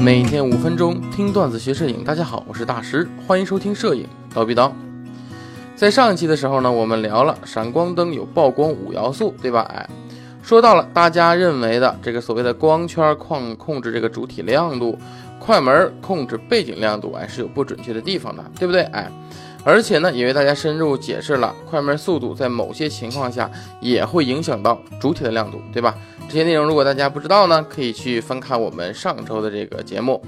每天五分钟听段子学摄影，大家好，我是大师，欢迎收听摄影刀逼刀。在上一期的时候呢，我们聊了闪光灯有曝光五要素，对吧？哎，说到了大家认为的这个所谓的光圈控控制这个主体亮度，快门控制背景亮度，哎是有不准确的地方的，对不对？哎，而且呢，也为大家深入解释了快门速度在某些情况下也会影响到主体的亮度，对吧？这些内容如果大家不知道呢，可以去翻看我们上周的这个节目。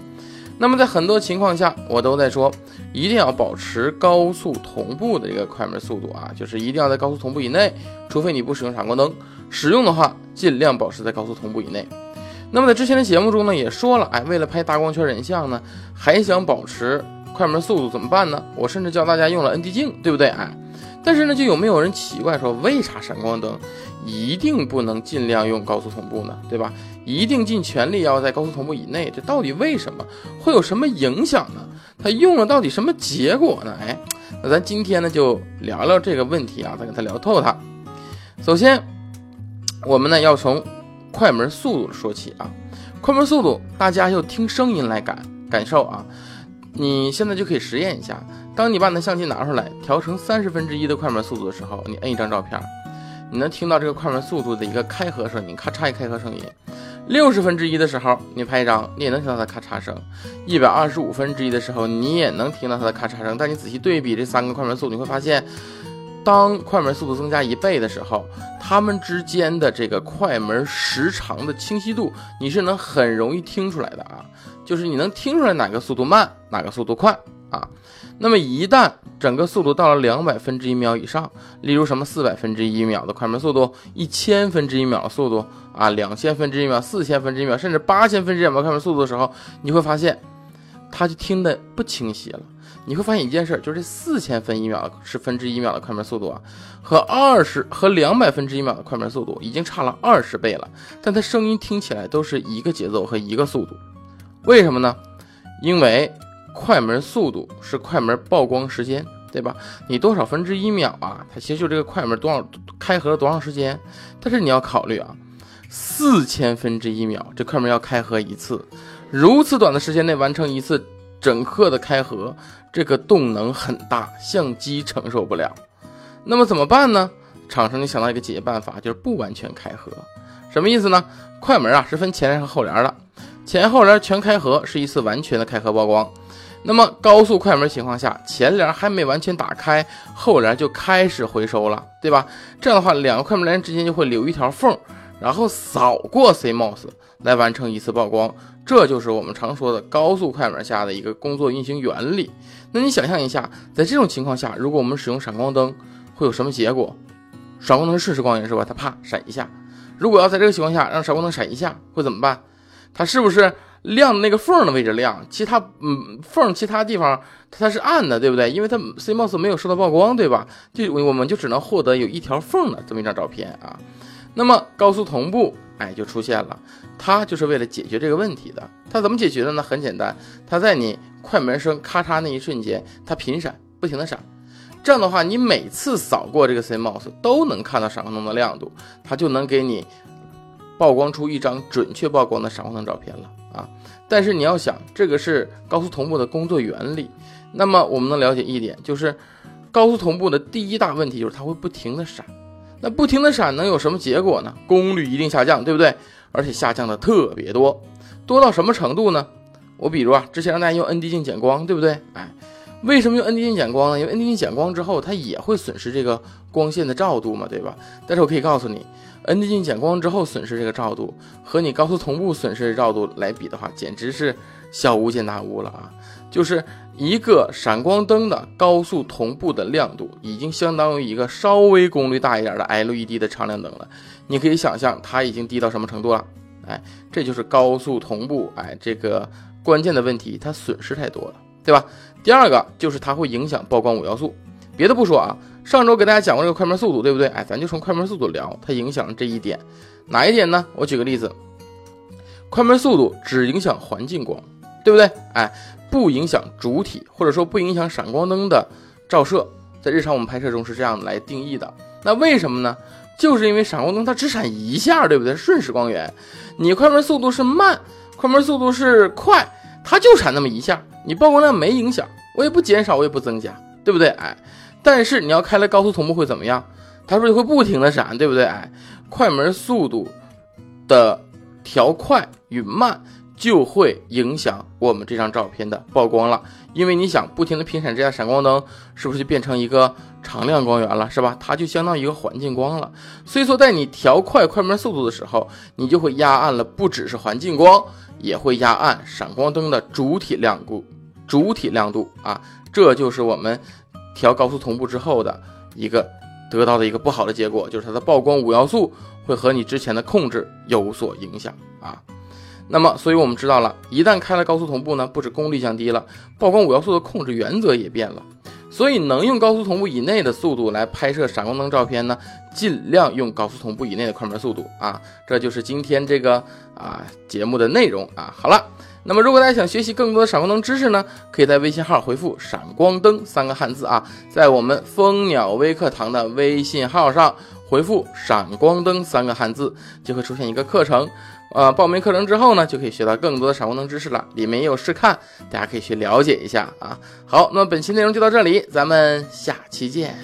那么在很多情况下，我都在说，一定要保持高速同步的这个快门速度啊，就是一定要在高速同步以内，除非你不使用闪光灯，使用的话尽量保持在高速同步以内。那么在之前的节目中呢，也说了，哎，为了拍大光圈人像呢，还想保持快门速度怎么办呢？我甚至教大家用了 ND 镜，对不对？哎，但是呢，就有没有人奇怪说，为啥闪光灯一定不能尽量用高速同步呢？对吧？一定尽全力要在高速同步以内，这到底为什么会有什么影响呢？它用了到底什么结果呢？哎，那咱今天呢就聊聊这个问题啊，再跟他聊透它。首先，我们呢要从快门速度说起啊。快门速度，大家要听声音来感感受啊。你现在就可以实验一下，当你把你的相机拿出来，调成三十分之一的快门速度的时候，你摁一张照片，你能听到这个快门速度的一个开合声音，咔嚓一开合声音。六十分之一的时候，你拍一张，你也能听到它的咔嚓声；一百二十五分之一的时候，你也能听到它的咔嚓声。但你仔细对比这三个快门速度，你会发现，当快门速度增加一倍的时候，它们之间的这个快门时长的清晰度，你是能很容易听出来的啊，就是你能听出来哪个速度慢，哪个速度快啊。那么一旦整个速度到了两百分之一秒以上，例如什么四百分之一秒的快门速度，一千分之一秒的速度啊，两千分之一秒、四千分之一秒，甚至八千分之一秒快门速度的时候，你会发现，它就听得不清晰了。你会发现一件事，就是这四千分一秒是分之一秒的快门速度啊，和二十和两百分之一秒的快门速度已经差了二十倍了，但它声音听起来都是一个节奏和一个速度，为什么呢？因为。快门速度是快门曝光时间，对吧？你多少分之一秒啊？它其实就这个快门多少开合了多长时间？但是你要考虑啊，四千分之一秒，这快门要开合一次，如此短的时间内完成一次整个的开合，这个动能很大，相机承受不了。那么怎么办呢？厂商就想到一个解决办法，就是不完全开合。什么意思呢？快门啊是分前帘和后帘的，前后帘全开合是一次完全的开合曝光。那么高速快门情况下，前帘还没完全打开，后帘就开始回收了，对吧？这样的话，两个快门帘之间就会留一条缝，然后扫过 CMOS 来完成一次曝光。这就是我们常说的高速快门下的一个工作运行原理。那你想象一下，在这种情况下，如果我们使用闪光灯，会有什么结果？闪光灯是瞬时光源是吧？它啪闪一下。如果要在这个情况下让闪光灯闪一下，会怎么办？它是不是？亮的那个缝的位置亮，其他嗯缝其他地方它是暗的，对不对？因为它 CMOS 没有受到曝光，对吧？就我们就只能获得有一条缝的这么一张照片啊。那么高速同步，哎，就出现了，它就是为了解决这个问题的。它怎么解决的呢？很简单，它在你快门声咔嚓那一瞬间，它频闪，不停的闪，这样的话，你每次扫过这个 CMOS 都能看到闪光灯的亮度，它就能给你曝光出一张准确曝光的闪光灯照片了。啊，但是你要想，这个是高速同步的工作原理。那么我们能了解一点，就是高速同步的第一大问题就是它会不停的闪。那不停的闪能有什么结果呢？功率一定下降，对不对？而且下降的特别多，多到什么程度呢？我比如啊，之前让大家用 ND 镜减光，对不对？哎，为什么用 ND 镜减光呢？因为 ND 镜减光之后，它也会损失这个光线的照度嘛，对吧？但是我可以告诉你。ND 镜减光之后损失这个照度，和你高速同步损失的照度来比的话，简直是小巫见大巫了啊！就是一个闪光灯的高速同步的亮度，已经相当于一个稍微功率大一点的 LED 的长亮灯了。你可以想象它已经低到什么程度了？哎，这就是高速同步，哎，这个关键的问题，它损失太多了，对吧？第二个就是它会影响曝光五要素，别的不说啊。上周给大家讲过这个快门速度，对不对？哎，咱就从快门速度聊，它影响了这一点，哪一点呢？我举个例子，快门速度只影响环境光，对不对？哎，不影响主体，或者说不影响闪光灯的照射，在日常我们拍摄中是这样来定义的。那为什么呢？就是因为闪光灯它只闪一下，对不对？瞬时光源，你快门速度是慢，快门速度是快，它就闪那么一下，你曝光量没影响，我也不减少，我也不增加，对不对？哎，但是你要开了高速同步会怎么样？它是不是会不停的闪，对不对？哎，快门速度的调快与慢。就会影响我们这张照片的曝光了，因为你想不停的频闪这样闪光灯，是不是就变成一个常亮光源了，是吧？它就相当于一个环境光了。所以说，在你调快快门速度的时候，你就会压暗了，不只是环境光，也会压暗闪光灯的主体亮度，主体亮度啊，这就是我们调高速同步之后的一个得到的一个不好的结果，就是它的曝光五要素会和你之前的控制有所影响啊。那么，所以我们知道了，一旦开了高速同步呢，不止功率降低了，曝光五要素的控制原则也变了。所以，能用高速同步以内的速度来拍摄闪光灯照片呢，尽量用高速同步以内的快门速度啊。这就是今天这个啊节目的内容啊。好了，那么如果大家想学习更多的闪光灯知识呢，可以在微信号回复“闪光灯”三个汉字啊，在我们蜂鸟微课堂的微信号上回复“闪光灯”三个汉字，就会出现一个课程。呃，报名课程之后呢，就可以学到更多的闪光灯知识了。里面也有试看，大家可以去了解一下啊。好，那么本期内容就到这里，咱们下期见。